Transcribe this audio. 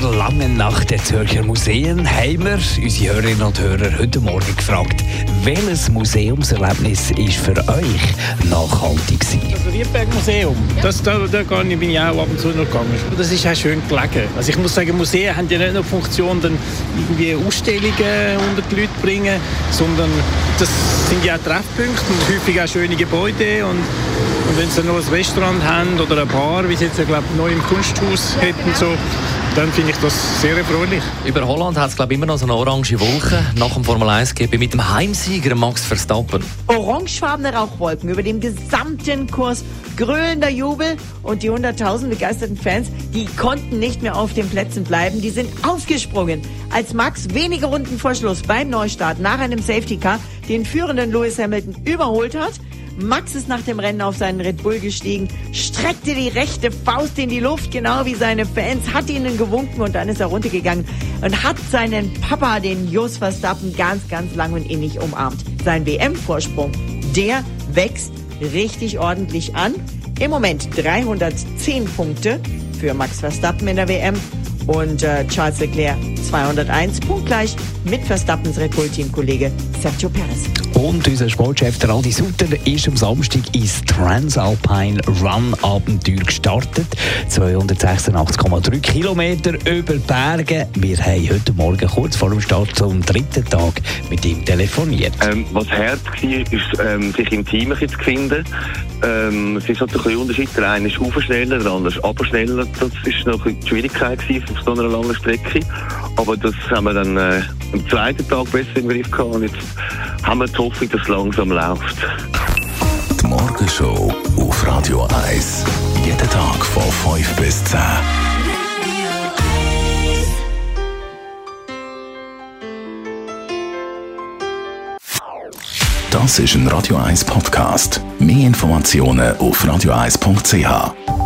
der langen Nacht der Zürcher Museen haben wir unsere Hörerinnen und Hörer heute Morgen gefragt, welches Museumserlebnis ist für euch nachhaltig gewesen? Das Riedberg-Museum, das, da, da gehe ich- bin ich auch ab und zu noch gegangen. Das ist auch schön gelegen. Also ich muss sagen, Museen haben ja nicht nur die Funktion, dann irgendwie Ausstellungen unter die Leute bringen, sondern das sind ja auch Treffpunkte und häufig auch schöne Gebäude. Und, und wenn sie noch ein Restaurant haben oder eine Bar, wie sie jetzt glaube neu im Kunsthaus hätten, so, dann finde ich das sehr erfreulich. Über Holland hat es glaube immer noch so eine orange Wolke nach dem Formel 1 GP mit dem Heimsieger Max Verstappen. orangefarbene Rauchwolken über dem gesamten Kurs, grölender Jubel und die hunderttausend begeisterten Fans, die konnten nicht mehr auf den Plätzen bleiben, die sind aufgesprungen, als Max wenige Runden vor Schluss beim Neustart nach einem Safety Car den führenden Lewis Hamilton überholt hat. Max ist nach dem Rennen auf seinen Red Bull gestiegen, streckte die rechte Faust in die Luft, genau wie seine Fans, hat ihnen gewunken und dann ist er runtergegangen und hat seinen Papa, den Jos Verstappen, ganz, ganz lang und innig umarmt. Sein WM-Vorsprung, der wächst richtig ordentlich an. Im Moment 310 Punkte für Max Verstappen in der WM und äh, Charles Leclerc 201, punktgleich mit Verstappens Red Bull-Teamkollege Sergio Perez. Und unser Sportchef der Adi Sutter ist am Samstag ins Transalpine Run Abenteuer gestartet. 286,3 Kilometer über die Berge. Wir haben heute Morgen kurz vor dem Start zum dritten Tag mit ihm telefoniert. Ähm, was hart war, ist, ähm, sich im Team zu finden. Ähm, es ist halt ein bisschen Unterschied. Der eine ist schneller, der andere ist aber schneller. Das war noch ein bisschen die Schwierigkeit gewesen auf so einer langen Strecke. Aber das haben wir dann äh, am zweiten Tag besser im Griff gehabt. Und jetzt haben wir die Hoffnung, dass es langsam läuft. Die Morgenshow auf Radio 1. Jeden Tag von 5 bis 10. Das ist ein Radio 1 Podcast. Mehr Informationen auf radio1.ch.